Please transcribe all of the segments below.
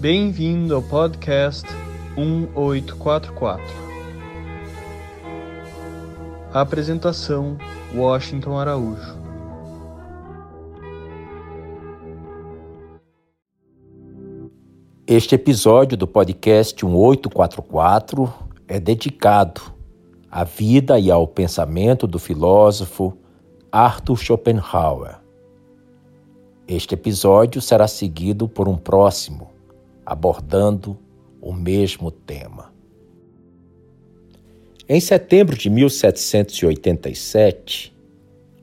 Bem-vindo ao podcast 1844. A apresentação: Washington Araújo. Este episódio do podcast 1844 é dedicado à vida e ao pensamento do filósofo Arthur Schopenhauer. Este episódio será seguido por um próximo, abordando o mesmo tema. Em setembro de 1787,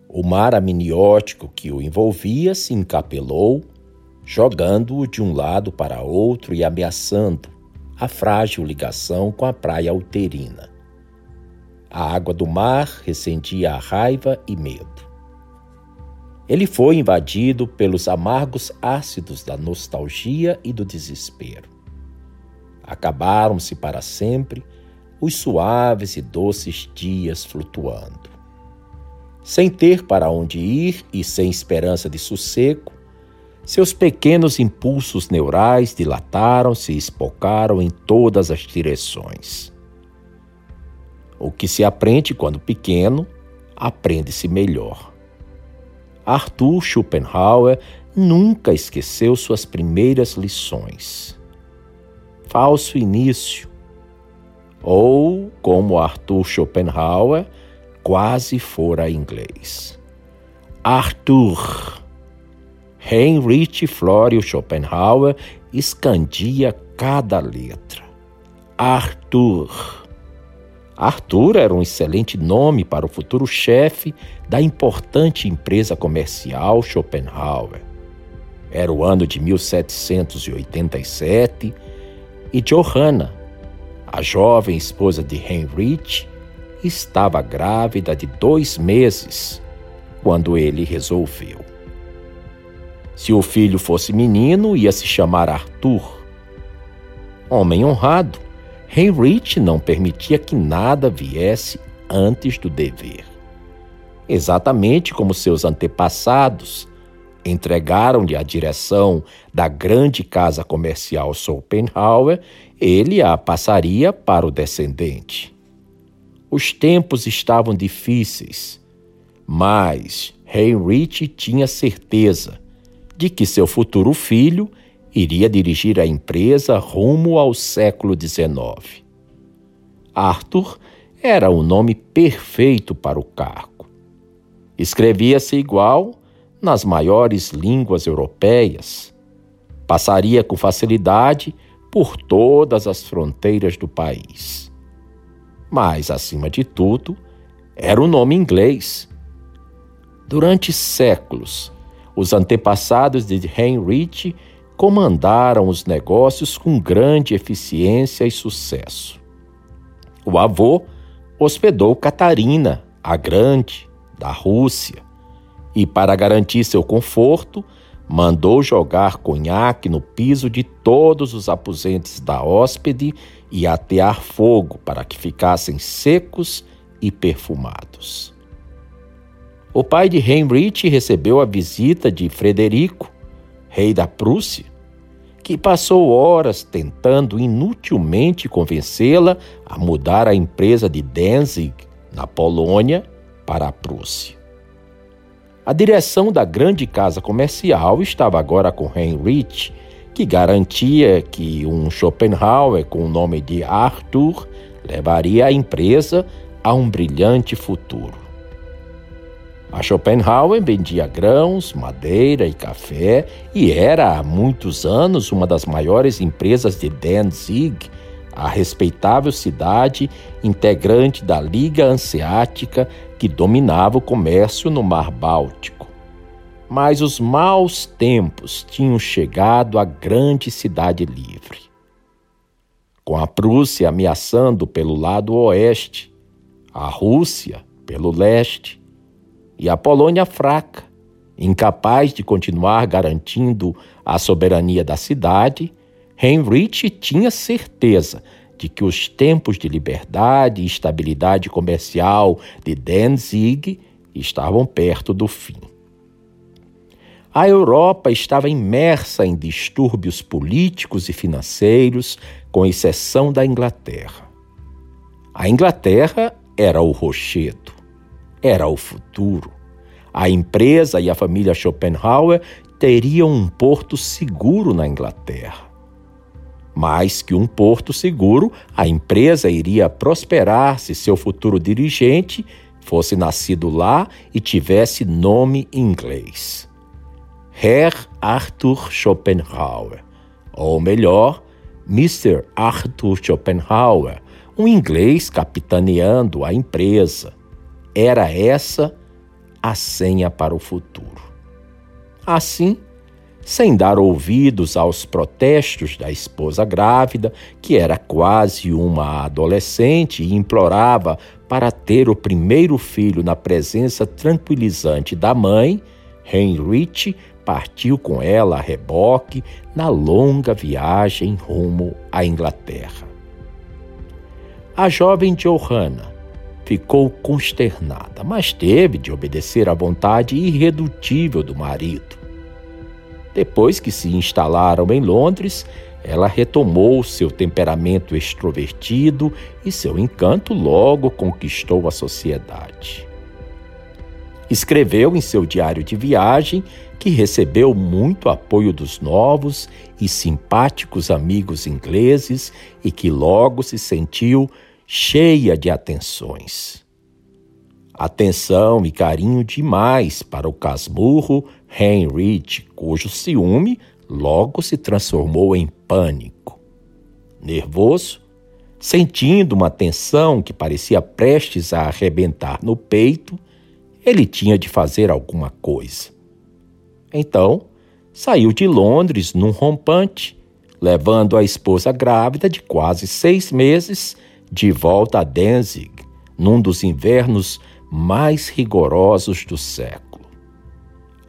o mar amniótico que o envolvia se encapelou, jogando-o de um lado para outro e ameaçando a frágil ligação com a praia uterina. A água do mar recendia a raiva e medo. Ele foi invadido pelos amargos ácidos da nostalgia e do desespero. Acabaram-se para sempre os suaves e doces dias flutuando. Sem ter para onde ir e sem esperança de sossego, seus pequenos impulsos neurais dilataram-se e espocaram em todas as direções. O que se aprende quando pequeno, aprende-se melhor. Arthur Schopenhauer nunca esqueceu suas primeiras lições. Falso início. Ou, como Arthur Schopenhauer quase fora inglês. Arthur. Heinrich Florio Schopenhauer escandia cada letra. Arthur. Arthur era um excelente nome para o futuro chefe da importante empresa comercial Schopenhauer. Era o ano de 1787 e Johanna, a jovem esposa de Heinrich, estava grávida de dois meses quando ele resolveu. Se o filho fosse menino, ia se chamar Arthur. Homem honrado, Heinrich não permitia que nada viesse antes do dever. Exatamente como seus antepassados entregaram-lhe a direção da grande casa comercial Schopenhauer, ele a passaria para o descendente. Os tempos estavam difíceis, mas Heinrich tinha certeza de que seu futuro filho iria dirigir a empresa rumo ao século XIX. Arthur era o nome perfeito para o cargo. Escrevia-se igual nas maiores línguas europeias. Passaria com facilidade por todas as fronteiras do país. Mas, acima de tudo, era o nome inglês. Durante séculos, os antepassados de Heinrich comandaram os negócios com grande eficiência e sucesso. O avô hospedou Catarina, a Grande, da Rússia, e, para garantir seu conforto, mandou jogar conhaque no piso de todos os aposentes da hóspede e atear fogo para que ficassem secos e perfumados. O pai de Heinrich recebeu a visita de Frederico, rei da Prússia, que passou horas tentando inutilmente convencê-la a mudar a empresa de Danzig, na Polônia, para a Prússia. A direção da grande casa comercial estava agora com Heinrich, que garantia que um Schopenhauer com o nome de Arthur levaria a empresa a um brilhante futuro. A Schopenhauer vendia grãos, madeira e café e era há muitos anos uma das maiores empresas de Danzig, a respeitável cidade integrante da Liga Hanseática que dominava o comércio no Mar Báltico. Mas os maus tempos tinham chegado à grande cidade livre. Com a Prússia ameaçando pelo lado oeste, a Rússia pelo leste, e a Polônia fraca, incapaz de continuar garantindo a soberania da cidade, Heinrich tinha certeza de que os tempos de liberdade e estabilidade comercial de Danzig estavam perto do fim. a Europa estava imersa em distúrbios políticos e financeiros, com exceção da Inglaterra. A Inglaterra era o rochedo, era o futuro. A empresa e a família Schopenhauer teriam um porto seguro na Inglaterra. Mais que um porto seguro, a empresa iria prosperar se seu futuro dirigente fosse nascido lá e tivesse nome inglês. Herr Arthur Schopenhauer, ou melhor, Mr. Arthur Schopenhauer, um inglês capitaneando a empresa. Era essa a senha para o futuro. Assim, sem dar ouvidos aos protestos da esposa grávida, que era quase uma adolescente e implorava para ter o primeiro filho na presença tranquilizante da mãe, Heinrich partiu com ela a reboque na longa viagem rumo à Inglaterra. A jovem Johanna ficou consternada, mas teve de obedecer à vontade irredutível do marido. Depois que se instalaram em Londres, ela retomou seu temperamento extrovertido e seu encanto logo conquistou a sociedade. Escreveu em seu diário de viagem que recebeu muito apoio dos novos e simpáticos amigos ingleses e que logo se sentiu cheia de atenções. Atenção e carinho demais para o casmurro Heinrich, cujo ciúme logo se transformou em pânico. Nervoso, sentindo uma tensão que parecia prestes a arrebentar no peito, ele tinha de fazer alguma coisa. Então, saiu de Londres num rompante, levando a esposa grávida de quase seis meses de volta a Danzig, num dos invernos mais rigorosos do século.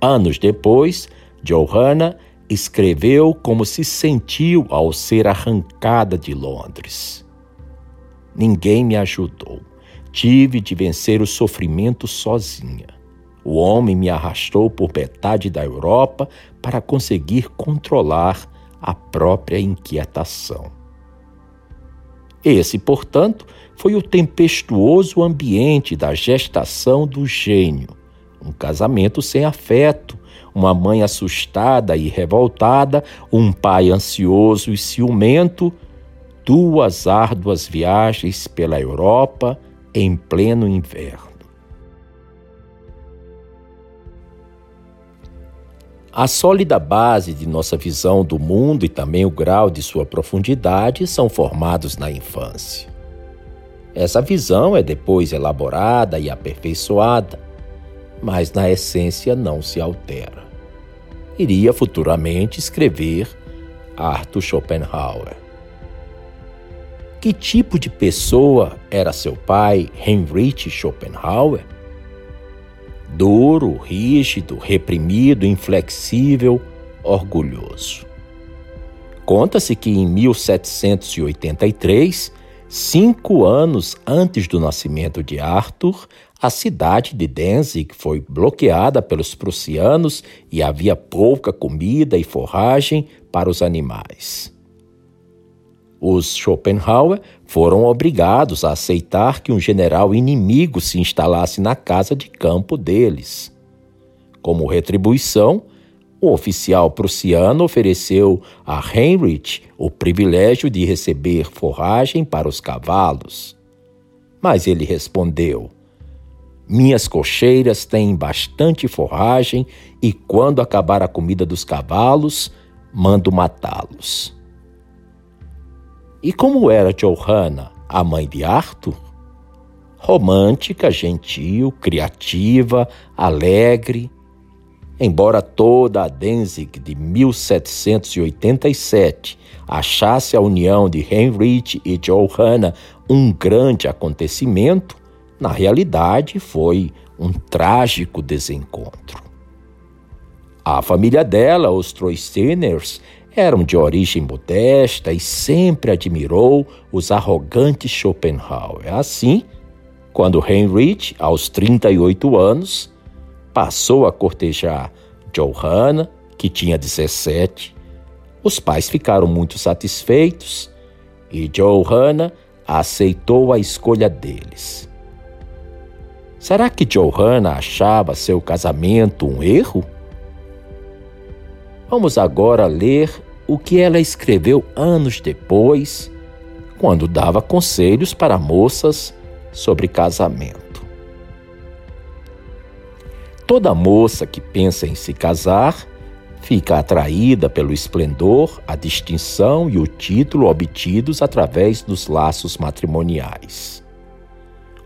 Anos depois, Johanna escreveu como se sentiu ao ser arrancada de Londres. Ninguém me ajudou. Tive de vencer o sofrimento sozinha. O homem me arrastou por metade da Europa para conseguir controlar a própria inquietação. Esse, portanto, foi o tempestuoso ambiente da gestação do gênio. Um casamento sem afeto, uma mãe assustada e revoltada, um pai ansioso e ciumento, duas árduas viagens pela Europa em pleno inverno. A sólida base de nossa visão do mundo e também o grau de sua profundidade são formados na infância. Essa visão é depois elaborada e aperfeiçoada, mas na essência não se altera. Iria futuramente escrever Arthur Schopenhauer. Que tipo de pessoa era seu pai, Heinrich Schopenhauer? Duro, rígido, reprimido, inflexível, orgulhoso. Conta-se que em 1783, cinco anos antes do nascimento de Arthur, a cidade de Danzig foi bloqueada pelos prussianos e havia pouca comida e forragem para os animais. Os Schopenhauer foram obrigados a aceitar que um general inimigo se instalasse na casa de campo deles. Como retribuição, o oficial prussiano ofereceu a Heinrich o privilégio de receber forragem para os cavalos. Mas ele respondeu: Minhas cocheiras têm bastante forragem e, quando acabar a comida dos cavalos, mando matá-los. E como era Johanna, a mãe de Arthur? Romântica, gentil, criativa, alegre. Embora toda a Danzig de 1787 achasse a união de Heinrich e Johanna um grande acontecimento, na realidade foi um trágico desencontro. A família dela, os Troisteiners, eram de origem modesta e sempre admirou os arrogantes Schopenhauer. Assim, quando Heinrich, aos 38 anos, passou a cortejar Johanna, que tinha 17, os pais ficaram muito satisfeitos e Johanna aceitou a escolha deles. Será que Johanna achava seu casamento um erro? Vamos agora ler o que ela escreveu anos depois, quando dava conselhos para moças sobre casamento. Toda moça que pensa em se casar fica atraída pelo esplendor, a distinção e o título obtidos através dos laços matrimoniais.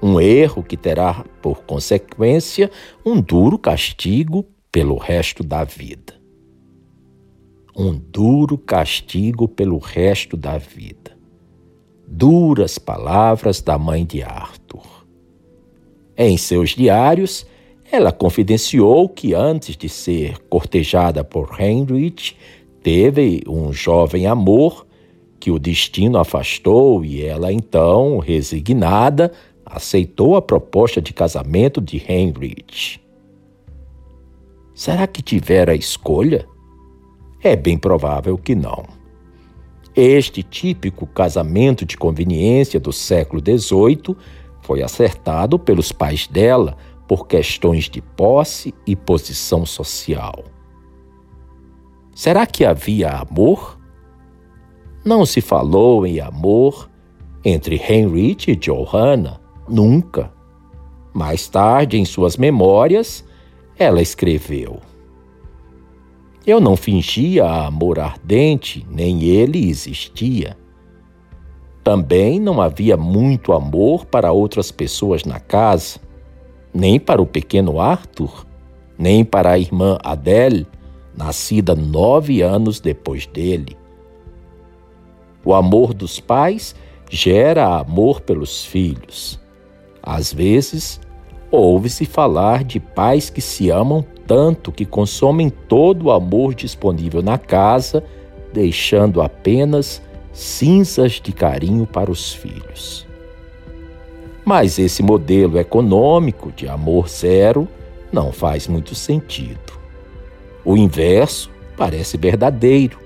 Um erro que terá por consequência um duro castigo pelo resto da vida. Um duro castigo pelo resto da vida. Duras palavras da mãe de Arthur. Em seus diários, ela confidenciou que antes de ser cortejada por Heinrich, teve um jovem amor que o destino afastou e ela então, resignada, aceitou a proposta de casamento de Heinrich. Será que tivera escolha? É bem provável que não. Este típico casamento de conveniência do século XVIII foi acertado pelos pais dela por questões de posse e posição social. Será que havia amor? Não se falou em amor entre Heinrich e Johanna, nunca. Mais tarde, em suas memórias, ela escreveu: Eu não fingia amor ardente, nem ele existia. Também não havia muito amor para outras pessoas na casa nem para o pequeno Arthur, nem para a irmã Adele, nascida nove anos depois dele. O amor dos pais gera amor pelos filhos. Às vezes, ouve-se falar de pais que se amam tanto que consomem todo o amor disponível na casa, deixando apenas cinzas de carinho para os filhos. Mas esse modelo econômico de amor zero não faz muito sentido. O inverso parece verdadeiro.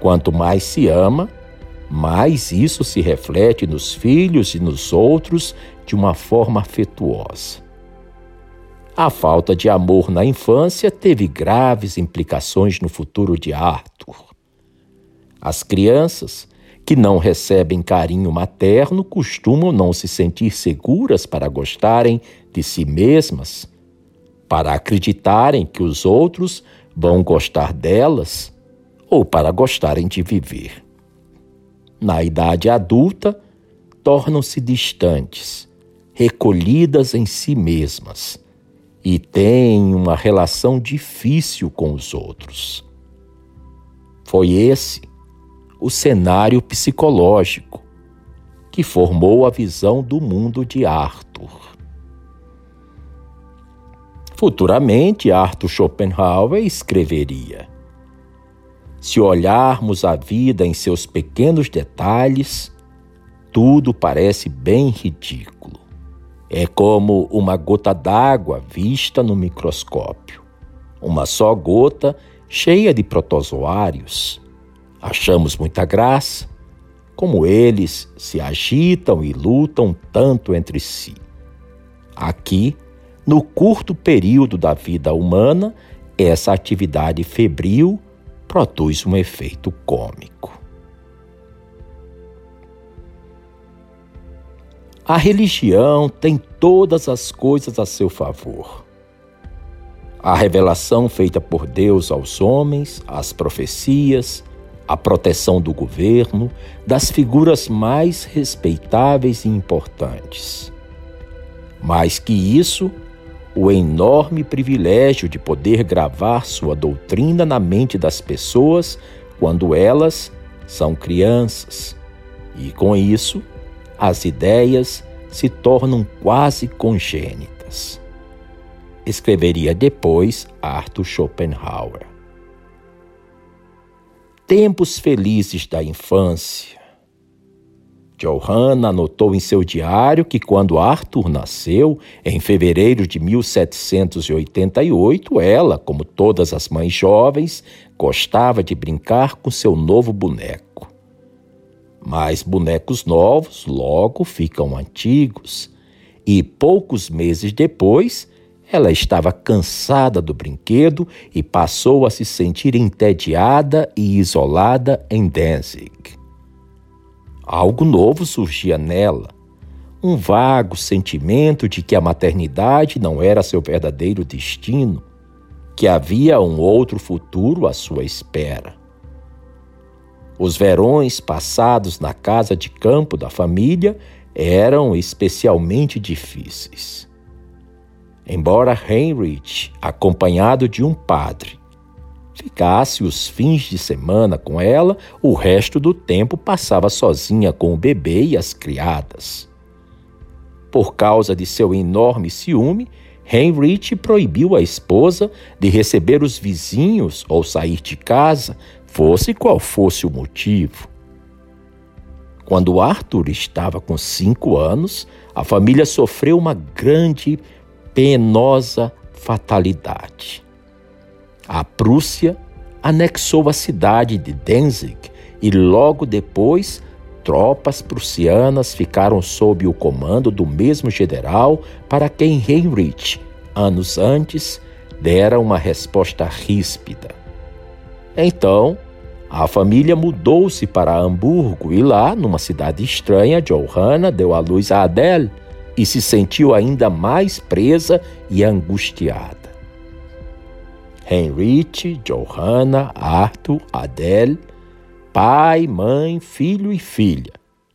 Quanto mais se ama, mais isso se reflete nos filhos e nos outros de uma forma afetuosa. A falta de amor na infância teve graves implicações no futuro de Arthur. As crianças que não recebem carinho materno costumam não se sentir seguras para gostarem de si mesmas, para acreditarem que os outros vão gostar delas ou para gostarem de viver. Na idade adulta, tornam-se distantes, recolhidas em si mesmas e têm uma relação difícil com os outros. Foi esse o cenário psicológico que formou a visão do mundo de Arthur. Futuramente, Arthur Schopenhauer escreveria: Se olharmos a vida em seus pequenos detalhes, tudo parece bem ridículo. É como uma gota d'água vista no microscópio. Uma só gota cheia de protozoários Achamos muita graça, como eles se agitam e lutam tanto entre si. Aqui, no curto período da vida humana, essa atividade febril produz um efeito cômico. A religião tem todas as coisas a seu favor. A revelação feita por Deus aos homens, as profecias, a proteção do governo, das figuras mais respeitáveis e importantes. Mais que isso, o enorme privilégio de poder gravar sua doutrina na mente das pessoas quando elas são crianças. E com isso, as ideias se tornam quase congênitas. Escreveria depois Arthur Schopenhauer. Tempos felizes da infância. Johanna anotou em seu diário que quando Arthur nasceu, em fevereiro de 1788, ela, como todas as mães jovens, gostava de brincar com seu novo boneco. Mas bonecos novos logo ficam antigos, e poucos meses depois, ela estava cansada do brinquedo e passou a se sentir entediada e isolada em Danzig. Algo novo surgia nela. Um vago sentimento de que a maternidade não era seu verdadeiro destino, que havia um outro futuro à sua espera. Os verões passados na casa de campo da família eram especialmente difíceis. Embora Heinrich, acompanhado de um padre, ficasse os fins de semana com ela, o resto do tempo passava sozinha com o bebê e as criadas. Por causa de seu enorme ciúme, Heinrich proibiu a esposa de receber os vizinhos ou sair de casa, fosse qual fosse o motivo. Quando Arthur estava com cinco anos, a família sofreu uma grande, penosa fatalidade. A Prússia anexou a cidade de Danzig e logo depois tropas prussianas ficaram sob o comando do mesmo general para quem Heinrich, anos antes, dera uma resposta ríspida. Então, a família mudou-se para Hamburgo e lá, numa cidade estranha, Johanna deu à luz a Adele e se sentiu ainda mais presa e angustiada. Heinrich, Johanna, Arthur, Adele, pai, mãe, filho e filha,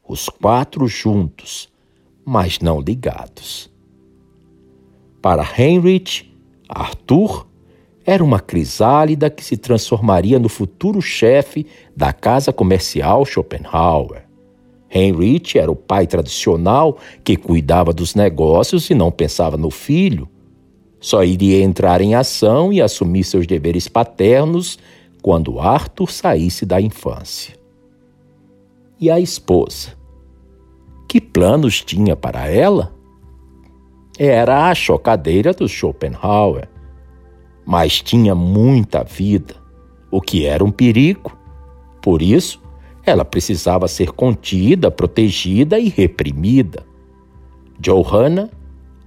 os quatro juntos, mas não ligados. Para Heinrich, Arthur era uma crisálida que se transformaria no futuro chefe da casa comercial Schopenhauer. Heinrich era o pai tradicional que cuidava dos negócios e não pensava no filho, só iria entrar em ação e assumir seus deveres paternos quando Arthur saísse da infância. E a esposa? Que planos tinha para ela? Era a chocadeira do Schopenhauer, mas tinha muita vida, o que era um perigo. Por isso, ela precisava ser contida, protegida e reprimida. Johanna,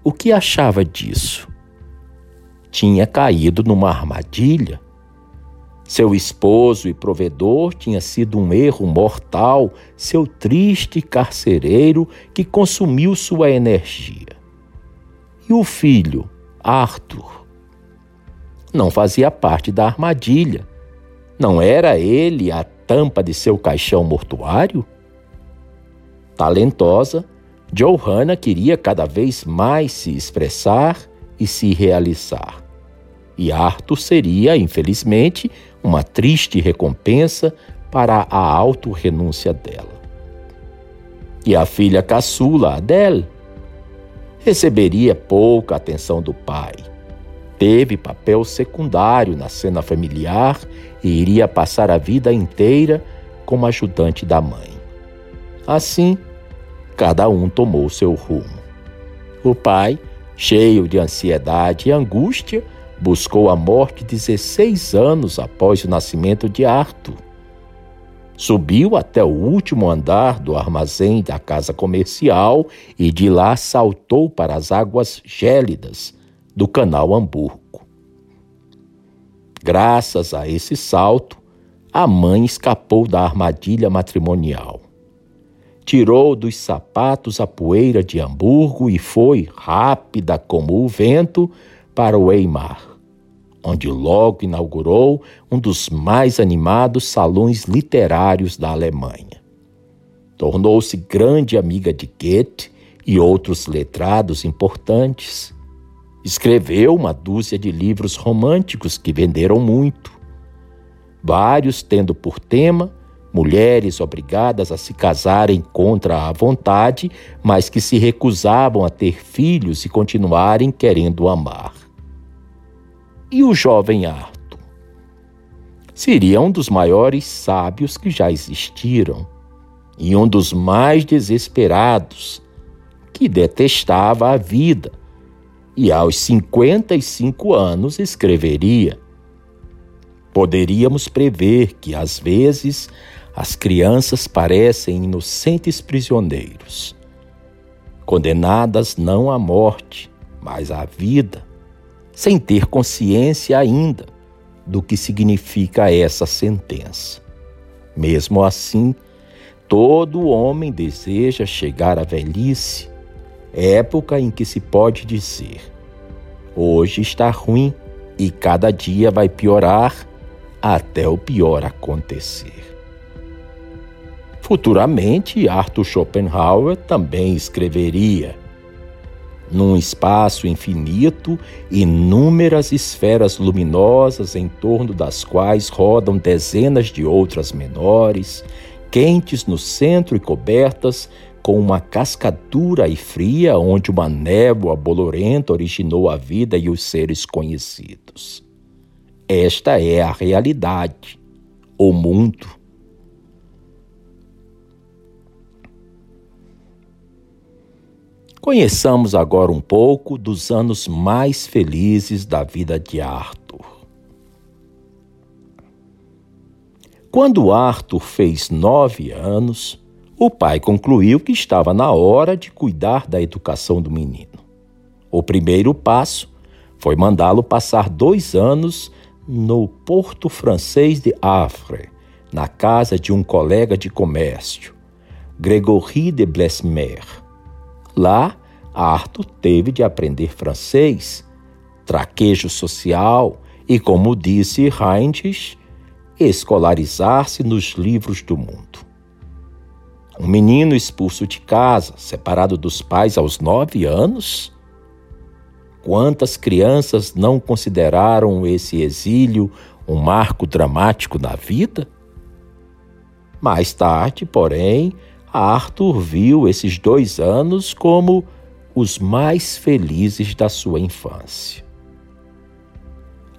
o que achava disso? Tinha caído numa armadilha. Seu esposo e provedor tinha sido um erro mortal, seu triste carcereiro que consumiu sua energia. E o filho, Arthur? Não fazia parte da armadilha. Não era ele a tampa de seu caixão mortuário? Talentosa, Johanna queria cada vez mais se expressar e se realizar. E Arthur seria, infelizmente, uma triste recompensa para a auto-renúncia dela. E a filha caçula, Adele, receberia pouca atenção do pai. Teve papel secundário na cena familiar e iria passar a vida inteira como ajudante da mãe. Assim, cada um tomou seu rumo. O pai Cheio de ansiedade e angústia, buscou a morte 16 anos após o nascimento de Arthur. Subiu até o último andar do armazém da casa comercial e de lá saltou para as águas gélidas do canal Hamburgo. Graças a esse salto, a mãe escapou da armadilha matrimonial tirou dos sapatos a poeira de Hamburgo e foi, rápida como o vento, para o Weimar, onde logo inaugurou um dos mais animados salões literários da Alemanha. Tornou-se grande amiga de Goethe e outros letrados importantes. Escreveu uma dúzia de livros românticos que venderam muito, vários tendo por tema mulheres obrigadas a se casarem contra a vontade, mas que se recusavam a ter filhos e continuarem querendo amar. E o jovem Arthur? Seria um dos maiores sábios que já existiram. e um dos mais desesperados, que detestava a vida, e aos 55 anos escreveria. Poderíamos prever que, às vezes, as crianças parecem inocentes prisioneiros, condenadas não à morte, mas à vida, sem ter consciência ainda do que significa essa sentença. Mesmo assim, todo homem deseja chegar à velhice, época em que se pode dizer: hoje está ruim e cada dia vai piorar até o pior acontecer. Futuramente, Arthur Schopenhauer também escreveria: num espaço infinito, inúmeras esferas luminosas em torno das quais rodam dezenas de outras menores, quentes no centro e cobertas com uma cascadura e fria onde uma névoa bolorenta originou a vida e os seres conhecidos. Esta é a realidade, o mundo. Conheçamos agora um pouco dos anos mais felizes da vida de Arthur. Quando Arthur fez nove anos, o pai concluiu que estava na hora de cuidar da educação do menino. O primeiro passo foi mandá-lo passar dois anos no porto francês de Havre, na casa de um colega de comércio, Grégory de Blesmer. Lá, Arthur teve de aprender francês, traquejo social e, como disse Heinrich, escolarizar-se nos livros do mundo. Um menino expulso de casa, separado dos pais aos nove anos? Quantas crianças não consideraram esse exílio um marco dramático na vida? Mais tarde, porém, Arthur viu esses dois anos como os mais felizes da sua infância.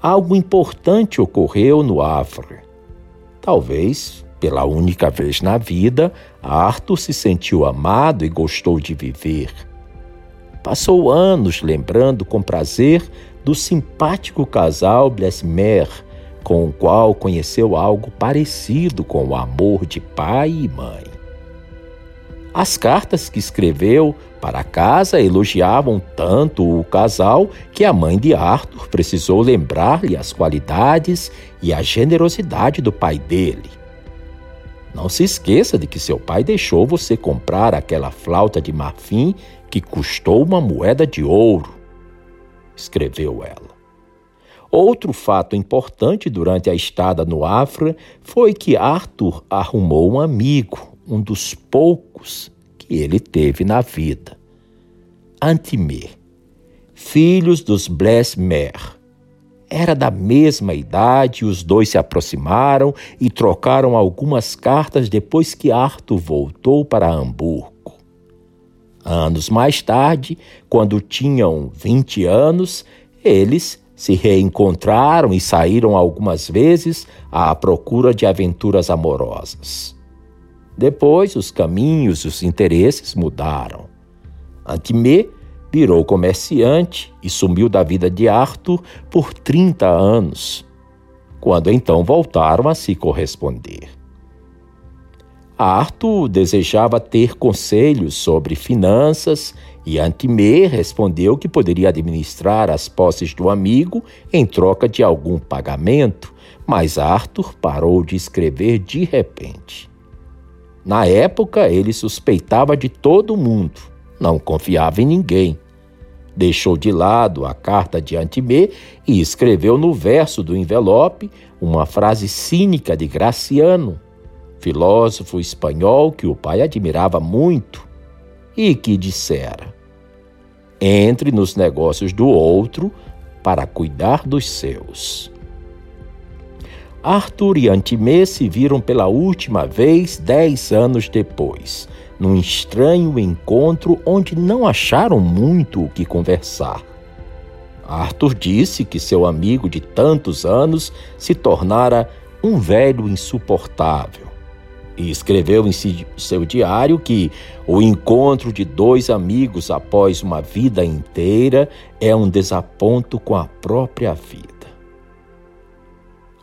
Algo importante ocorreu no Havre. Talvez, pela única vez na vida, Arthur se sentiu amado e gostou de viver. Passou anos lembrando com prazer do simpático casal Blesmer, com o qual conheceu algo parecido com o amor de pai e mãe. As cartas que escreveu para casa elogiavam tanto o casal que a mãe de Arthur precisou lembrar-lhe as qualidades e a generosidade do pai dele. Não se esqueça de que seu pai deixou você comprar aquela flauta de marfim que custou uma moeda de ouro, escreveu ela. Outro fato importante durante a estada no Afra foi que Arthur arrumou um amigo, um dos poucos que ele teve na vida. Antimé, filhos dos Blesmer. Era da mesma idade, os dois se aproximaram e trocaram algumas cartas depois que Arthur voltou para Hamburgo. Anos mais tarde, quando tinham 20 anos, eles se reencontraram e saíram algumas vezes à procura de aventuras amorosas. Depois, os caminhos e os interesses mudaram. Antimé virou comerciante e sumiu da vida de Arthur por 30 anos, quando então voltaram a se corresponder. Arthur desejava ter conselhos sobre finanças e Antimê respondeu que poderia administrar as posses do amigo em troca de algum pagamento, mas Arthur parou de escrever de repente. Na época, ele suspeitava de todo mundo, não confiava em ninguém. Deixou de lado a carta de Antimê e escreveu no verso do envelope uma frase cínica de Graciano filósofo espanhol que o pai admirava muito e que dissera: Entre nos negócios do outro para cuidar dos seus. Arthur e Antimê se viram pela última vez dez anos depois, num estranho encontro onde não acharam muito o que conversar. Arthur disse que seu amigo de tantos anos se tornara um velho insuportável e escreveu em seu diário que o encontro de dois amigos após uma vida inteira é um desaponto com a própria vida.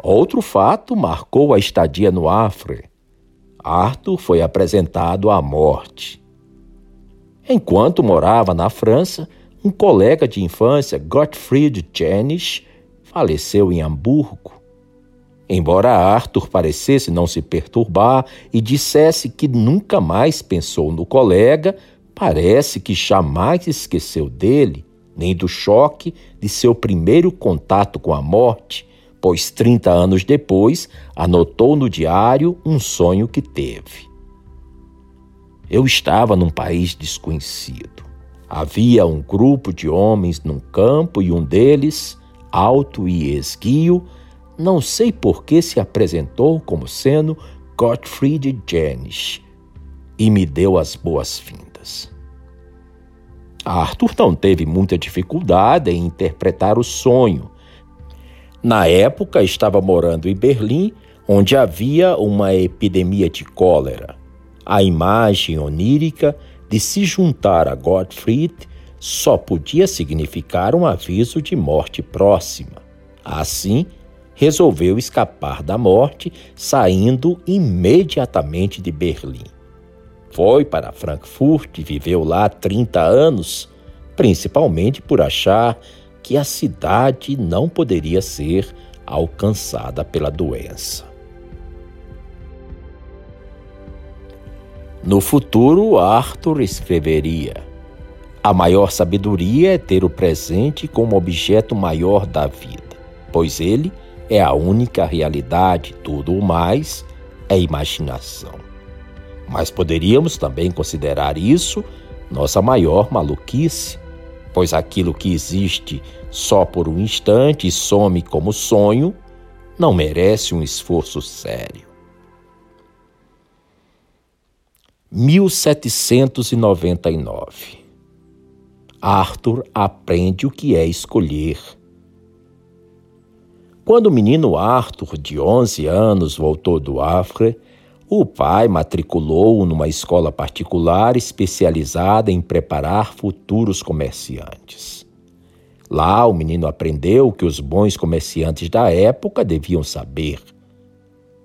Outro fato marcou a estadia no Afre. Arthur foi apresentado à morte. Enquanto morava na França, um colega de infância, Gottfried Jenisch, faleceu em Hamburgo. Embora Arthur parecesse não se perturbar e dissesse que nunca mais pensou no colega, parece que jamais esqueceu dele, nem do choque de seu primeiro contato com a morte, pois 30 anos depois anotou no diário um sonho que teve. Eu estava num país desconhecido. Havia um grupo de homens num campo e um deles, alto e esguio, não sei por que se apresentou como sendo Gottfried Jenisch e me deu as boas-vindas. Arthur não teve muita dificuldade em interpretar o sonho. Na época, estava morando em Berlim, onde havia uma epidemia de cólera. A imagem onírica de se juntar a Gottfried só podia significar um aviso de morte próxima. Assim, resolveu escapar da morte, saindo imediatamente de Berlim. Foi para Frankfurt e viveu lá 30 anos, principalmente por achar que a cidade não poderia ser alcançada pela doença. No futuro, Arthur escreveria: A maior sabedoria é ter o presente como objeto maior da vida, pois ele é a única realidade, tudo o mais é imaginação. Mas poderíamos também considerar isso nossa maior maluquice, pois aquilo que existe só por um instante e some como sonho não merece um esforço sério. 1799 Arthur aprende o que é escolher quando o menino Arthur, de 11 anos, voltou do Afre, o pai matriculou-o numa escola particular especializada em preparar futuros comerciantes. Lá, o menino aprendeu que os bons comerciantes da época deviam saber: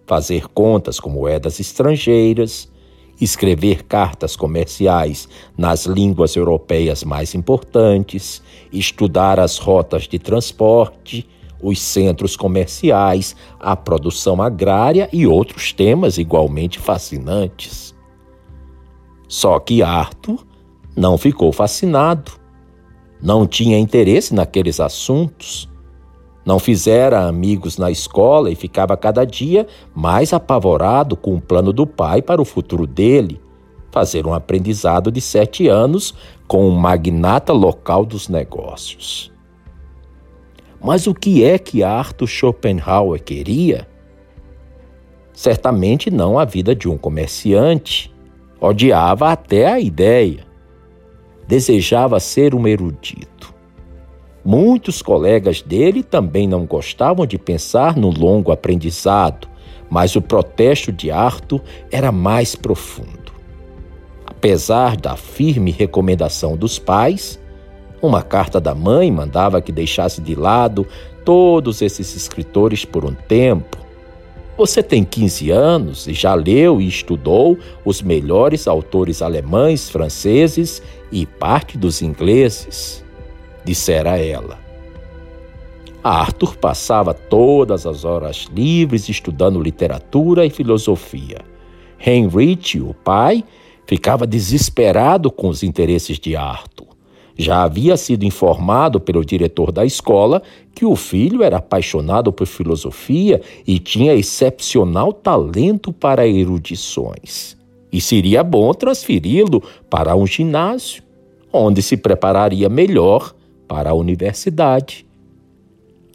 fazer contas com moedas estrangeiras, escrever cartas comerciais nas línguas europeias mais importantes, estudar as rotas de transporte os centros comerciais, a produção agrária e outros temas igualmente fascinantes. Só que Arthur não ficou fascinado. Não tinha interesse naqueles assuntos. Não fizera amigos na escola e ficava cada dia mais apavorado com o plano do pai para o futuro dele fazer um aprendizado de sete anos com um magnata local dos negócios. Mas o que é que Arthur Schopenhauer queria? Certamente não a vida de um comerciante. Odiava até a ideia. Desejava ser um erudito. Muitos colegas dele também não gostavam de pensar no longo aprendizado, mas o protesto de Arthur era mais profundo. Apesar da firme recomendação dos pais, uma carta da mãe mandava que deixasse de lado todos esses escritores por um tempo. Você tem 15 anos e já leu e estudou os melhores autores alemães, franceses e parte dos ingleses, dissera ela. Arthur passava todas as horas livres estudando literatura e filosofia. Heinrich, o pai, ficava desesperado com os interesses de Arthur. Já havia sido informado pelo diretor da escola que o filho era apaixonado por filosofia e tinha excepcional talento para erudições. E seria bom transferi-lo para um ginásio, onde se prepararia melhor para a universidade.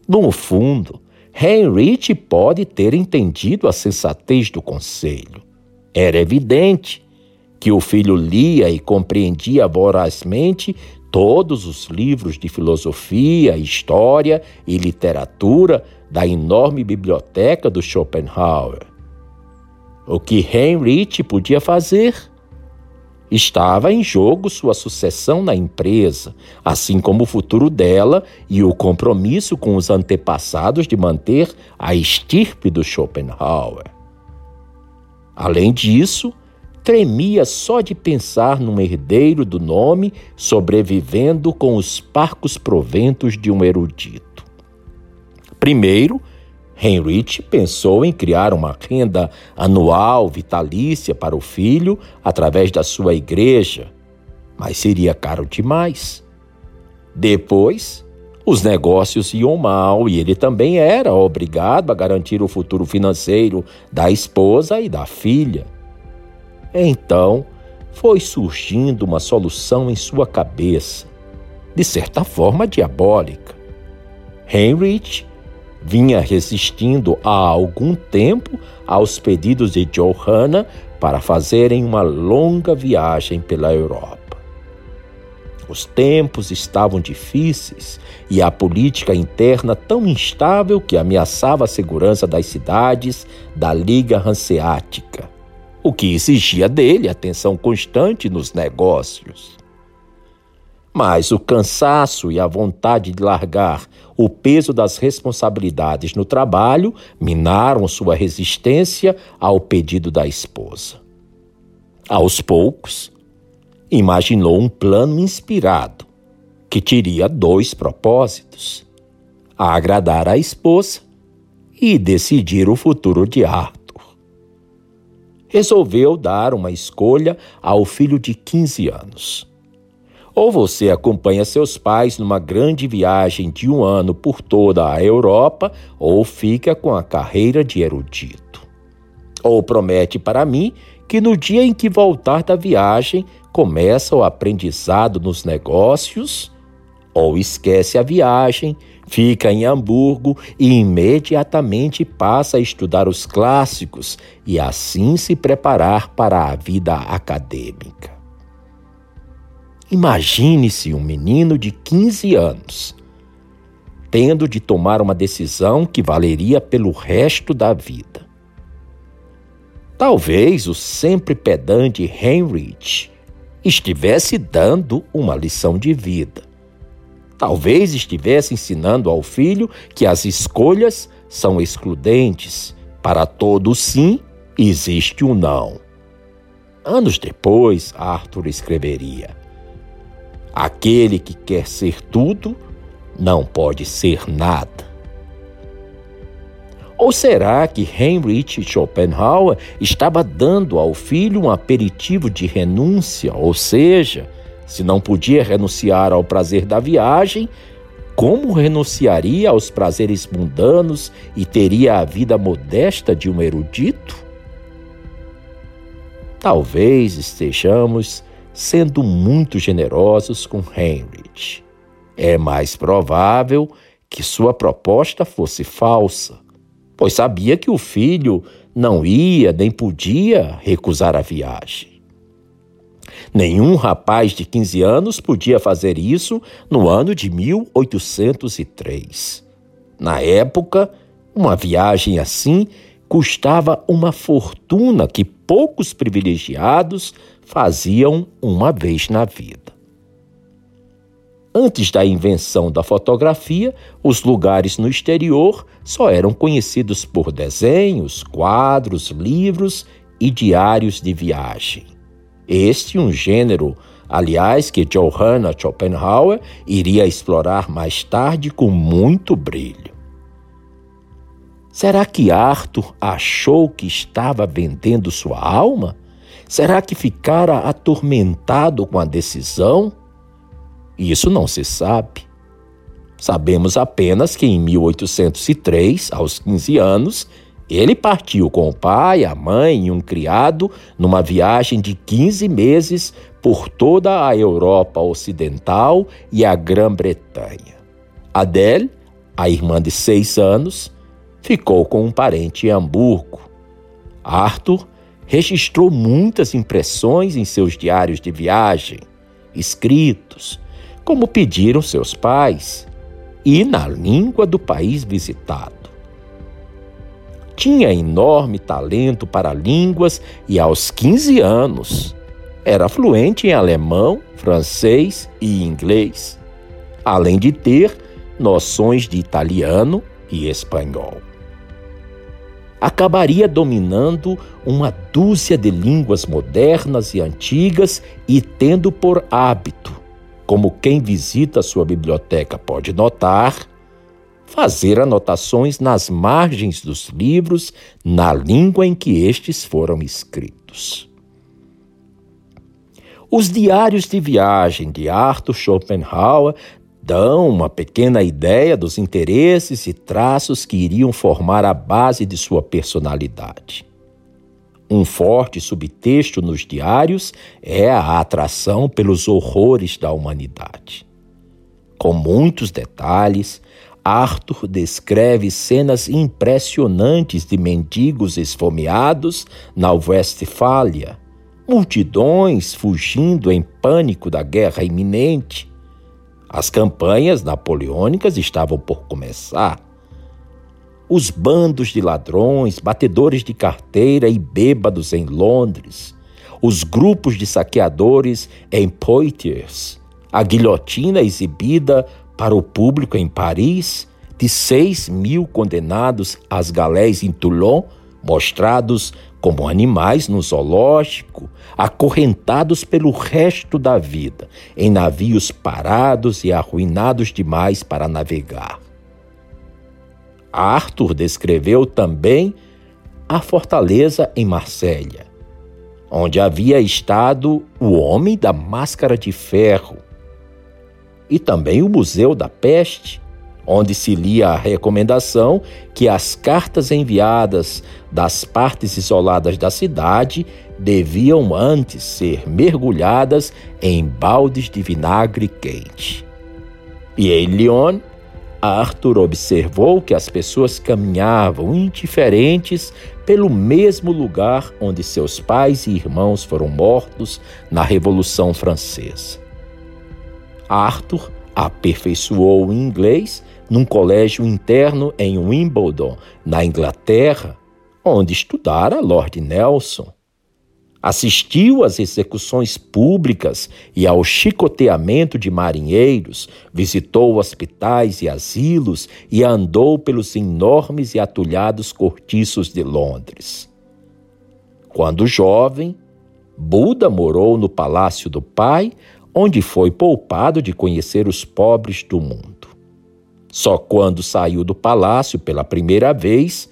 No fundo, Heinrich pode ter entendido a sensatez do conselho. Era evidente que o filho lia e compreendia vorazmente todos os livros de filosofia, história e literatura da enorme biblioteca do Schopenhauer. o que Heinrich podia fazer? Estava em jogo sua sucessão na empresa, assim como o futuro dela e o compromisso com os antepassados de manter a estirpe do Schopenhauer. Além disso, tremia só de pensar num herdeiro do nome sobrevivendo com os parcos proventos de um erudito. Primeiro, Heinrich pensou em criar uma renda anual vitalícia para o filho através da sua igreja, mas seria caro demais. Depois, os negócios iam mal e ele também era obrigado a garantir o futuro financeiro da esposa e da filha. Então, foi surgindo uma solução em sua cabeça, de certa forma diabólica. Heinrich vinha resistindo há algum tempo aos pedidos de Johanna para fazerem uma longa viagem pela Europa. Os tempos estavam difíceis e a política interna tão instável que ameaçava a segurança das cidades da Liga Hanseática, o que exigia dele atenção constante nos negócios. Mas o cansaço e a vontade de largar o peso das responsabilidades no trabalho minaram sua resistência ao pedido da esposa. Aos poucos, imaginou um plano inspirado que teria dois propósitos: agradar a esposa e decidir o futuro de Arthur. Resolveu dar uma escolha ao filho de 15 anos ou você acompanha seus pais numa grande viagem de um ano por toda a Europa, ou fica com a carreira de erudito. Ou promete para mim que no dia em que voltar da viagem começa o aprendizado nos negócios, ou esquece a viagem, fica em Hamburgo e imediatamente passa a estudar os clássicos e assim se preparar para a vida acadêmica. Imagine-se um menino de 15 anos tendo de tomar uma decisão que valeria pelo resto da vida. Talvez o sempre pedante Heinrich estivesse dando uma lição de vida. Talvez estivesse ensinando ao filho que as escolhas são excludentes. Para todo sim existe um não. Anos depois, Arthur escreveria: Aquele que quer ser tudo não pode ser nada. Ou será que Heinrich Schopenhauer estava dando ao filho um aperitivo de renúncia? Ou seja, se não podia renunciar ao prazer da viagem, como renunciaria aos prazeres mundanos e teria a vida modesta de um erudito? Talvez estejamos sendo muito generosos com Heinrich. É mais provável que sua proposta fosse falsa, pois sabia que o filho não ia nem podia recusar a viagem. Nenhum rapaz de 15 anos podia fazer isso no ano de 1803. Na época, uma viagem assim custava uma fortuna que poucos privilegiados faziam uma vez na vida. Antes da invenção da fotografia, os lugares no exterior só eram conhecidos por desenhos, quadros, livros e diários de viagem. Este um gênero, aliás, que Johanna Schopenhauer iria explorar mais tarde com muito brilho. Será que Arthur achou que estava vendendo sua alma? Será que ficara atormentado com a decisão? Isso não se sabe. Sabemos apenas que em 1803, aos 15 anos, ele partiu com o pai, a mãe e um criado numa viagem de 15 meses por toda a Europa Ocidental e a Grã-Bretanha. Adele, a irmã de seis anos, ficou com um parente em Hamburgo. Arthur registrou muitas impressões em seus diários de viagem, escritos, como pediram seus pais, e na língua do país visitado. Tinha enorme talento para línguas e, aos 15 anos, era fluente em alemão, francês e inglês, além de ter noções de italiano e espanhol. Acabaria dominando uma dúzia de línguas modernas e antigas e tendo por hábito, como quem visita sua biblioteca pode notar, fazer anotações nas margens dos livros na língua em que estes foram escritos. Os diários de viagem de Arthur Schopenhauer dão uma pequena ideia dos interesses e traços que iriam formar a base de sua personalidade. Um forte subtexto nos diários é a atração pelos horrores da humanidade. Com muitos detalhes, Arthur descreve cenas impressionantes de mendigos esfomeados na Westfália, multidões fugindo em pânico da guerra iminente. As campanhas napoleônicas estavam por começar. Os bandos de ladrões, batedores de carteira e bêbados em Londres, os grupos de saqueadores em Poitiers, a guilhotina exibida para o público em Paris de seis mil condenados às galés em Toulon, mostrados como animais no zoológico, acorrentados pelo resto da vida, em navios parados e arruinados demais para navegar. Arthur descreveu também a fortaleza em Marsella, onde havia estado o homem da máscara de ferro, e também o Museu da Peste, onde se lia a recomendação que as cartas enviadas das partes isoladas da cidade deviam antes ser mergulhadas em baldes de vinagre quente. E em Lyon, Arthur observou que as pessoas caminhavam indiferentes pelo mesmo lugar onde seus pais e irmãos foram mortos na Revolução Francesa. Arthur aperfeiçoou o inglês num colégio interno em Wimbledon, na Inglaterra, onde estudara Lord Nelson. Assistiu às execuções públicas e ao chicoteamento de marinheiros, visitou hospitais e asilos e andou pelos enormes e atulhados cortiços de Londres. Quando jovem, Buda morou no palácio do pai, onde foi poupado de conhecer os pobres do mundo. Só quando saiu do palácio pela primeira vez,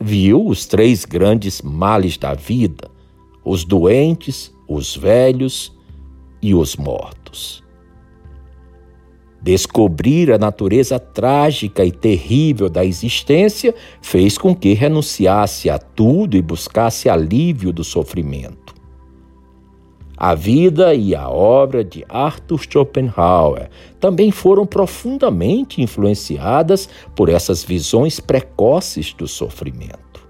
viu os três grandes males da vida: os doentes, os velhos e os mortos. Descobrir a natureza trágica e terrível da existência fez com que renunciasse a tudo e buscasse alívio do sofrimento. A vida e a obra de Arthur Schopenhauer também foram profundamente influenciadas por essas visões precoces do sofrimento.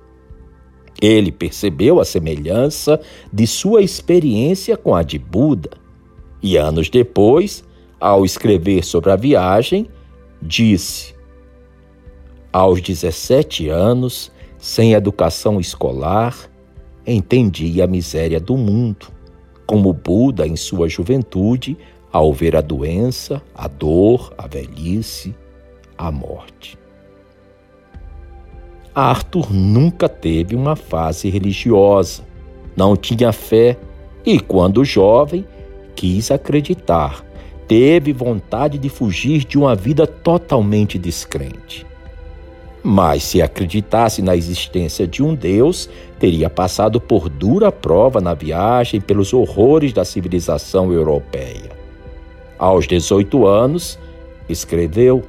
Ele percebeu a semelhança de sua experiência com a de Buda e, anos depois, ao escrever sobre a viagem, disse: Aos 17 anos, sem educação escolar, entendi a miséria do mundo como Buda em sua juventude, ao ver a doença, a dor, a velhice, a morte. Arthur nunca teve uma fase religiosa, não tinha fé e, quando jovem, quis acreditar. Teve vontade de fugir de uma vida totalmente descrente. Mas se acreditasse na existência de um Deus, teria passado por dura prova na viagem pelos horrores da civilização europeia. Aos 18 anos, escreveu: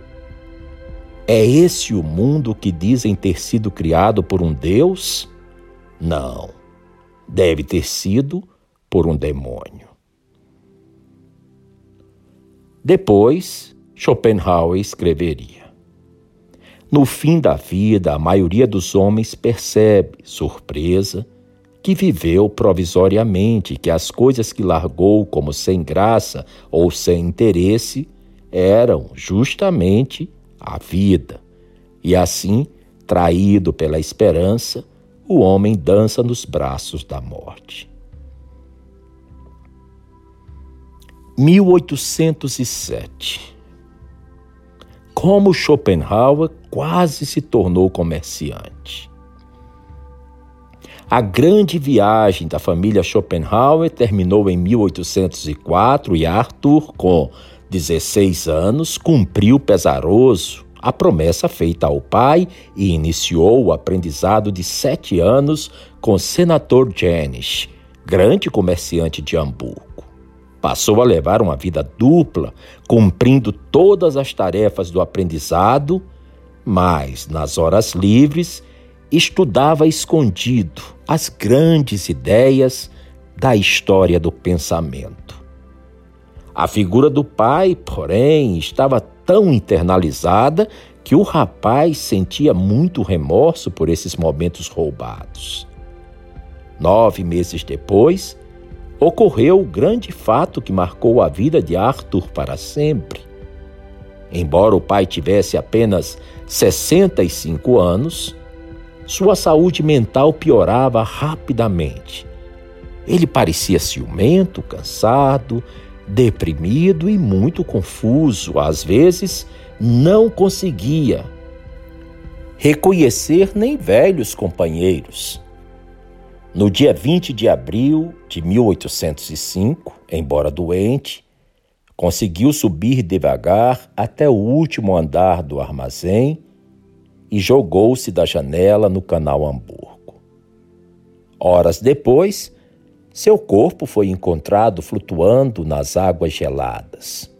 É esse o mundo que dizem ter sido criado por um Deus? Não. Deve ter sido por um demônio. Depois, Schopenhauer escreveria: no fim da vida, a maioria dos homens percebe, surpresa, que viveu provisoriamente, que as coisas que largou como sem graça ou sem interesse eram justamente a vida, e assim Traído pela esperança, o homem dança nos braços da morte. 1807 Como Schopenhauer quase se tornou comerciante. A grande viagem da família Schopenhauer terminou em 1804 e Arthur, com 16 anos, cumpriu pesaroso a promessa feita ao pai e iniciou o aprendizado de sete anos com o senador Janisch, grande comerciante de Hamburgo. Passou a levar uma vida dupla, cumprindo todas as tarefas do aprendizado, mas, nas horas livres, estudava escondido as grandes ideias da história do pensamento. A figura do pai, porém, estava tão internalizada que o rapaz sentia muito remorso por esses momentos roubados. Nove meses depois, ocorreu o grande fato que marcou a vida de Arthur para sempre. Embora o pai tivesse apenas 65 anos, sua saúde mental piorava rapidamente. Ele parecia ciumento, cansado, deprimido e muito confuso. Às vezes, não conseguia reconhecer nem velhos companheiros. No dia 20 de abril de 1805, embora doente, conseguiu subir devagar até o último andar do armazém e jogou-se da janela no canal Hamburgo. Horas depois, seu corpo foi encontrado flutuando nas águas geladas.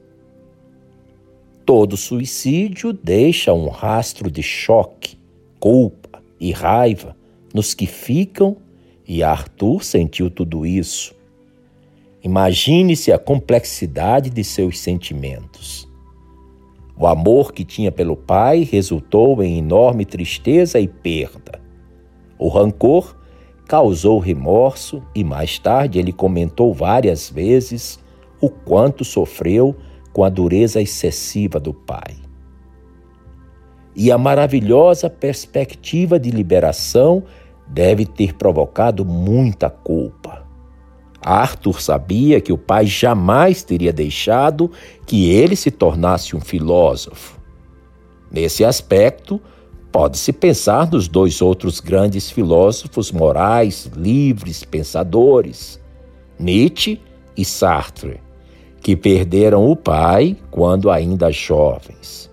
Todo suicídio deixa um rastro de choque, culpa e raiva nos que ficam, e Arthur sentiu tudo isso. Imagine-se a complexidade de seus sentimentos. O amor que tinha pelo pai resultou em enorme tristeza e perda. O rancor causou remorso e mais tarde ele comentou várias vezes o quanto sofreu com a dureza excessiva do pai. E a maravilhosa perspectiva de liberação deve ter provocado muita culpa. Arthur sabia que o pai jamais teria deixado que ele se tornasse um filósofo. Nesse aspecto, pode-se pensar nos dois outros grandes filósofos morais, livres, pensadores, Nietzsche e Sartre, que perderam o pai quando ainda jovens.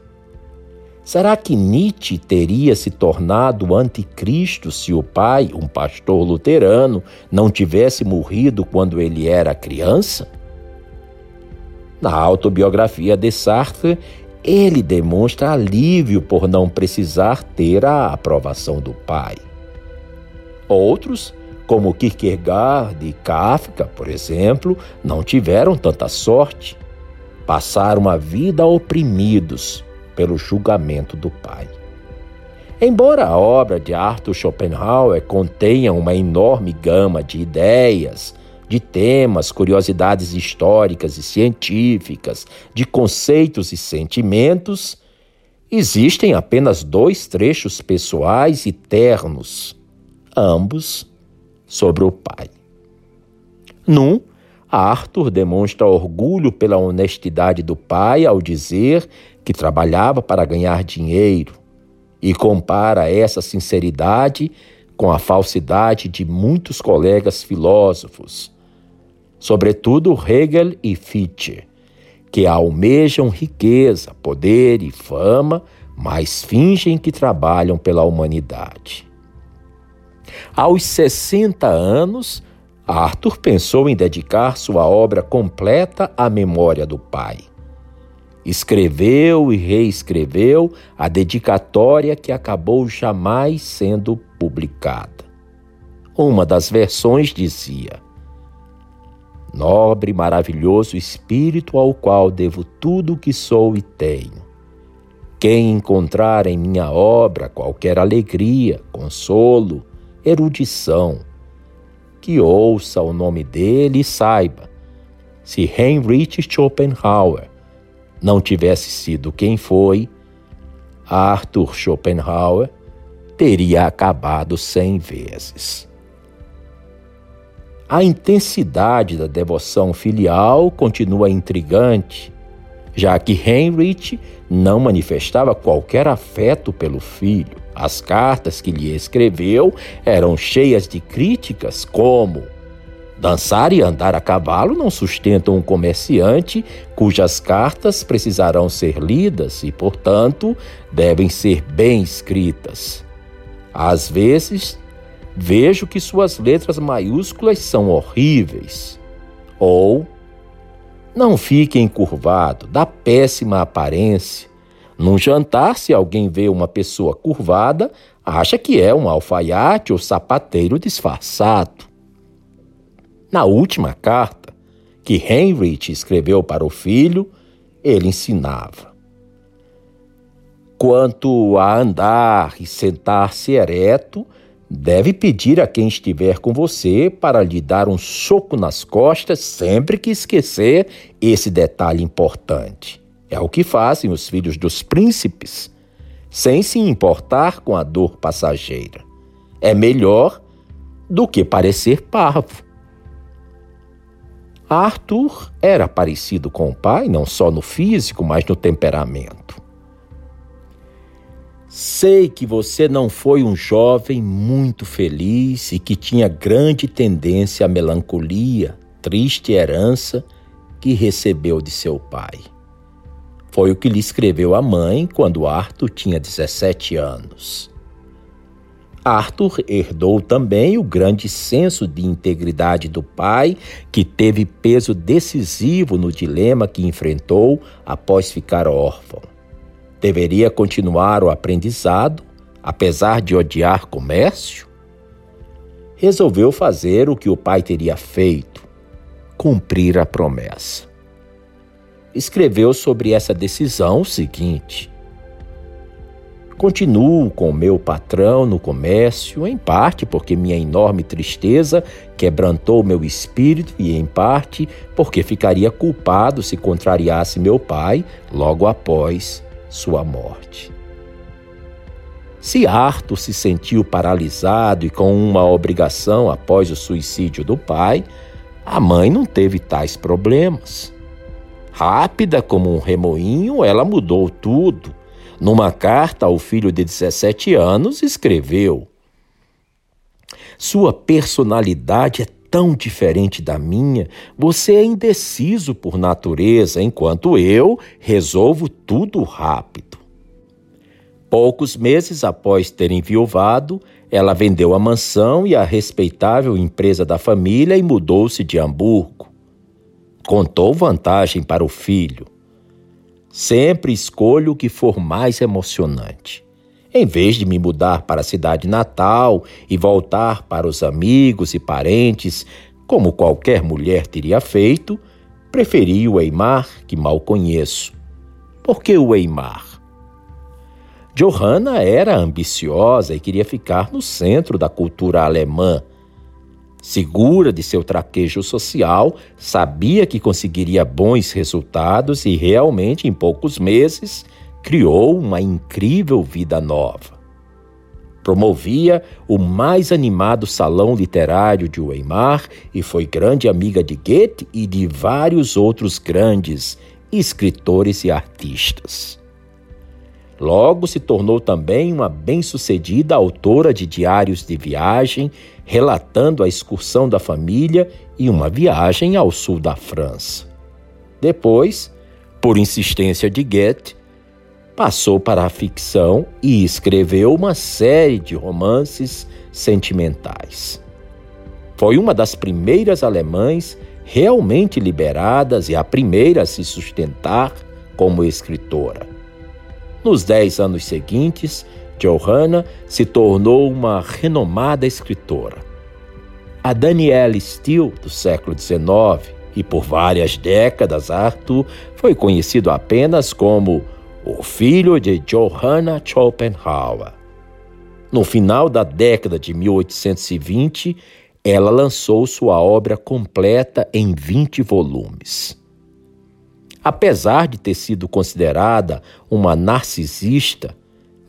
Será que Nietzsche teria se tornado anticristo se o pai, um pastor luterano, não tivesse morrido quando ele era criança? Na autobiografia de Sartre, ele demonstra alívio por não precisar ter a aprovação do pai. Outros, como Kierkegaard e Kafka, por exemplo, não tiveram tanta sorte. Passaram a vida oprimidos pelo julgamento do pai. Embora a obra de Arthur Schopenhauer contenha uma enorme gama de ideias, de temas, curiosidades históricas e científicas, de conceitos e sentimentos, existem apenas dois trechos pessoais e ternos, ambos sobre o pai. Num, Arthur demonstra orgulho pela honestidade do pai ao dizer que trabalhava para ganhar dinheiro e compara essa sinceridade com a falsidade de muitos colegas filósofos, sobretudo Hegel e Fichte, que almejam riqueza, poder e fama, mas fingem que trabalham pela humanidade. Aos 60 anos, Arthur pensou em dedicar sua obra completa à memória do pai. Escreveu e reescreveu a dedicatória que acabou jamais sendo publicada. Uma das versões dizia: Nobre e maravilhoso espírito ao qual devo tudo o que sou e tenho. Quem encontrar em minha obra qualquer alegria, consolo, erudição, que ouça o nome dele e saiba: se Heinrich Schopenhauer não tivesse sido quem foi, Arthur Schopenhauer teria acabado cem vezes. A intensidade da devoção filial continua intrigante, já que Heinrich não manifestava qualquer afeto pelo filho. As cartas que lhe escreveu eram cheias de críticas, como Dançar e andar a cavalo não sustentam um comerciante cujas cartas precisarão ser lidas e, portanto, devem ser bem escritas. Às vezes, vejo que suas letras maiúsculas são horríveis. Ou, não fique encurvado, dá péssima aparência. Num jantar, se alguém vê uma pessoa curvada, acha que é um alfaiate ou sapateiro disfarçado. Na última carta que Heinrich escreveu para o filho, ele ensinava: Quanto a andar e sentar-se ereto, deve pedir a quem estiver com você para lhe dar um soco nas costas sempre que esquecer esse detalhe importante. É o que fazem os filhos dos príncipes, sem se importar com a dor passageira. É melhor do que parecer parvo. Arthur era parecido com o pai, não só no físico, mas no temperamento. Sei que você não foi um jovem muito feliz e que tinha grande tendência à melancolia, triste herança que recebeu de seu pai. Foi o que lhe escreveu a mãe quando Arthur tinha 17 anos. Arthur herdou também o grande senso de integridade do pai, que teve peso decisivo no dilema que enfrentou após ficar órfão. Deveria continuar o aprendizado, apesar de odiar comércio? Resolveu fazer o que o pai teria feito: cumprir a promessa. Escreveu sobre essa decisão o seguinte: Continuo com meu patrão no comércio, em parte porque minha enorme tristeza quebrantou meu espírito e em parte porque ficaria culpado se contrariasse meu pai logo após sua morte. Se Arthur se sentiu paralisado e com uma obrigação após o suicídio do pai, a mãe não teve tais problemas. Rápida como um remoinho, ela mudou tudo. Numa carta ao filho de 17 anos, escreveu: Sua personalidade é tão diferente da minha, você é indeciso por natureza, enquanto eu resolvo tudo rápido. Poucos meses após ter enviuvado, ela vendeu a mansão e a respeitável empresa da família e mudou-se de Hamburgo. Contou vantagem para o filho. Sempre escolho o que for mais emocionante. Em vez de me mudar para a cidade natal e voltar para os amigos e parentes, como qualquer mulher teria feito, preferi o Eimar, que mal conheço. Por que o Eimar? Johanna era ambiciosa e queria ficar no centro da cultura alemã. Segura de seu traquejo social, sabia que conseguiria bons resultados e realmente, em poucos meses, criou uma incrível vida nova. Promovia o mais animado salão literário de Weimar e foi grande amiga de Goethe e de vários outros grandes escritores e artistas. Logo se tornou também uma bem-sucedida autora de diários de viagem, relatando a excursão da família e uma viagem ao sul da França. Depois, por insistência de Goethe, passou para a ficção e escreveu uma série de romances sentimentais. Foi uma das primeiras alemães realmente liberadas e a primeira a se sustentar como escritora. Nos dez anos seguintes, Johanna se tornou uma renomada escritora. A Danielle Steele, do século XIX, e por várias décadas Arthur foi conhecido apenas como o filho de Johanna Schopenhauer. No final da década de 1820, ela lançou sua obra completa em 20 volumes. Apesar de ter sido considerada uma narcisista,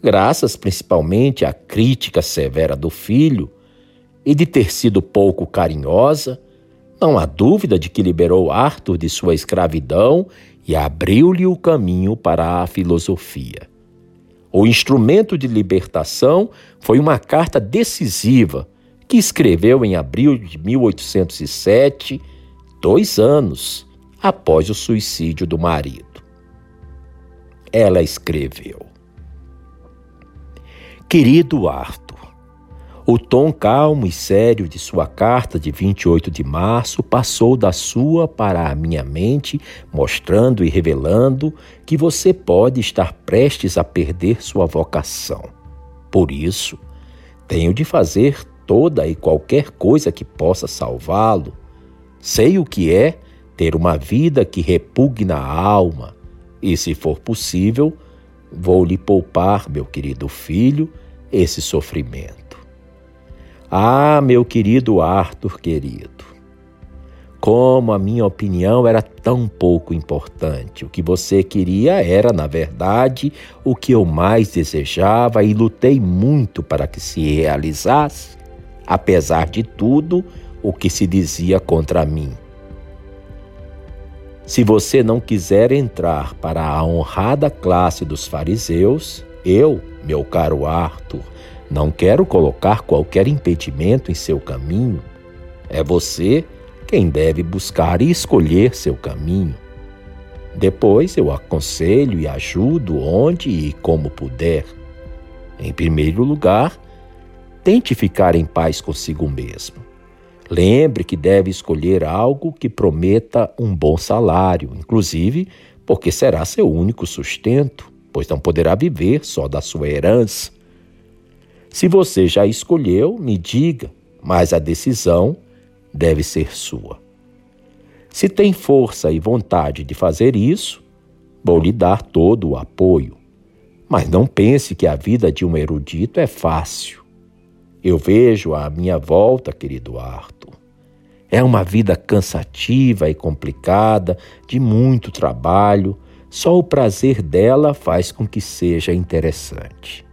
graças principalmente à crítica severa do filho e de ter sido pouco carinhosa, não há dúvida de que liberou Arthur de sua escravidão e abriu-lhe o caminho para a filosofia. O instrumento de libertação foi uma carta decisiva que escreveu em abril de 1807, dois anos após o suicídio do marido. Ela escreveu: Querido Arthur, o tom calmo e sério de sua carta de 28 de março passou da sua para a minha mente, mostrando e revelando que você pode estar prestes a perder sua vocação. Por isso, tenho de fazer toda e qualquer coisa que possa salvá-lo. Sei o que é ter uma vida que repugna a alma, e, se for possível, vou lhe poupar, meu querido filho, esse sofrimento. Ah, meu querido Arthur querido, como a minha opinião era tão pouco importante. O que você queria era, na verdade, o que eu mais desejava e lutei muito para que se realizasse, apesar de tudo o que se dizia contra mim. Se você não quiser entrar para a honrada classe dos fariseus, eu, meu caro Arthur, não quero colocar qualquer impedimento em seu caminho. É você quem deve buscar e escolher seu caminho. Depois eu aconselho e ajudo onde e como puder. Em primeiro lugar, tente ficar em paz consigo mesmo. Lembre que deve escolher algo que prometa um bom salário, inclusive porque será seu único sustento, pois não poderá viver só da sua herança. Se você já escolheu, me diga, mas a decisão deve ser sua. Se tem força e vontade de fazer isso, vou lhe dar todo o apoio. Mas não pense que a vida de um erudito é fácil. Eu vejo à minha volta, querido Arthur. É uma vida cansativa e complicada, de muito trabalho. Só o prazer dela faz com que seja interessante.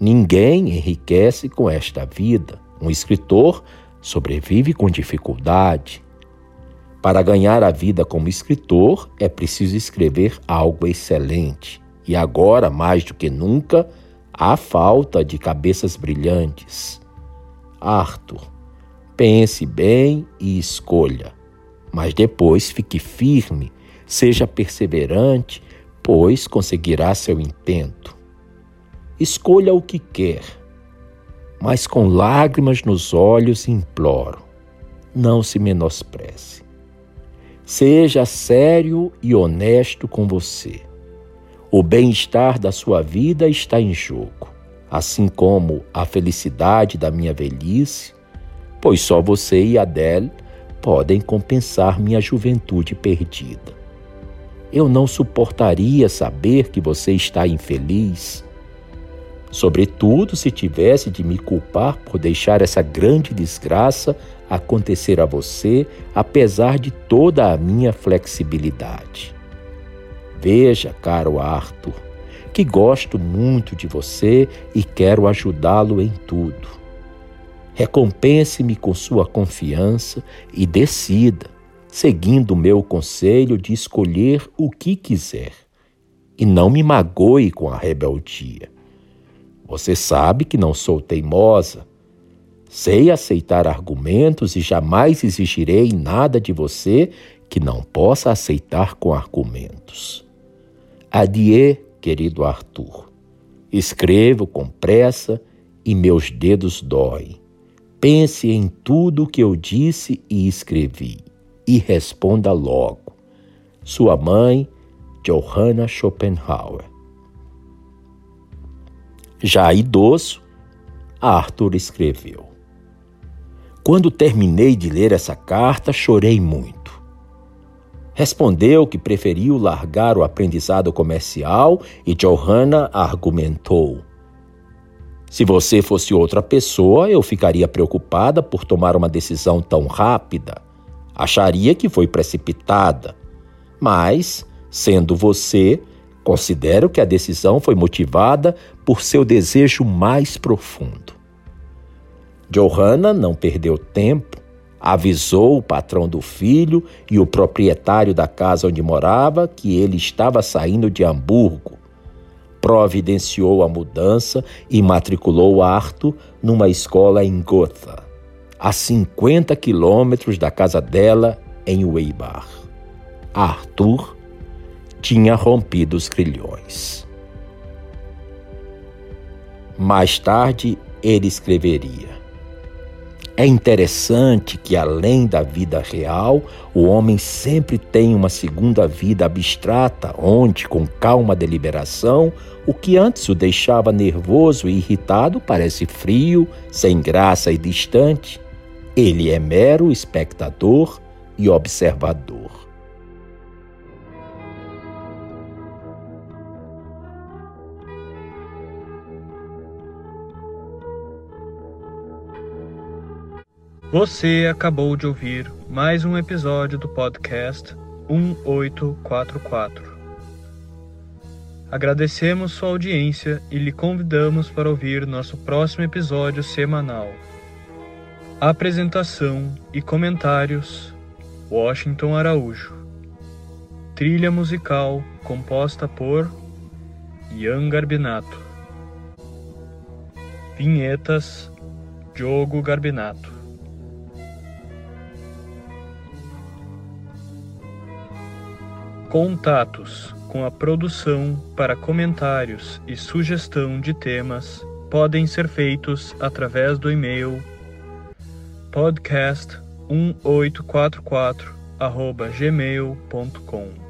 Ninguém enriquece com esta vida. Um escritor sobrevive com dificuldade. Para ganhar a vida como escritor, é preciso escrever algo excelente. E agora, mais do que nunca, há falta de cabeças brilhantes. Arthur, pense bem e escolha. Mas depois fique firme, seja perseverante, pois conseguirá seu intento. Escolha o que quer, mas com lágrimas nos olhos imploro: não se menospreze. Seja sério e honesto com você. O bem-estar da sua vida está em jogo, assim como a felicidade da minha velhice, pois só você e Adele podem compensar minha juventude perdida. Eu não suportaria saber que você está infeliz sobretudo se tivesse de me culpar por deixar essa grande desgraça acontecer a você, apesar de toda a minha flexibilidade. Veja, caro Arthur, que gosto muito de você e quero ajudá-lo em tudo. Recompense-me com sua confiança e decida, seguindo o meu conselho de escolher o que quiser. E não me magoe com a rebeldia. Você sabe que não sou teimosa. Sei aceitar argumentos e jamais exigirei nada de você que não possa aceitar com argumentos. Adieu, querido Arthur. Escrevo com pressa e meus dedos doem. Pense em tudo o que eu disse e escrevi e responda logo. Sua mãe, Johanna Schopenhauer. Já idoso, Arthur escreveu: Quando terminei de ler essa carta, chorei muito. Respondeu que preferiu largar o aprendizado comercial e Johanna argumentou: Se você fosse outra pessoa, eu ficaria preocupada por tomar uma decisão tão rápida. Acharia que foi precipitada. Mas, sendo você, Considero que a decisão foi motivada por seu desejo mais profundo. Johanna não perdeu tempo, avisou o patrão do filho e o proprietário da casa onde morava que ele estava saindo de Hamburgo. Providenciou a mudança e matriculou Arthur numa escola em Gotha, a 50 quilômetros da casa dela em Weimar. Arthur tinha rompido os grilhões. Mais tarde, ele escreveria: É interessante que, além da vida real, o homem sempre tem uma segunda vida abstrata, onde, com calma deliberação, o que antes o deixava nervoso e irritado parece frio, sem graça e distante. Ele é mero espectador e observador. Você acabou de ouvir mais um episódio do podcast 1844. Agradecemos sua audiência e lhe convidamos para ouvir nosso próximo episódio semanal. Apresentação e comentários: Washington Araújo. Trilha musical composta por Ian Garbinato. Vinhetas: Diogo Garbinato. Contatos com a produção para comentários e sugestão de temas podem ser feitos através do e-mail podcast1844@gmail.com.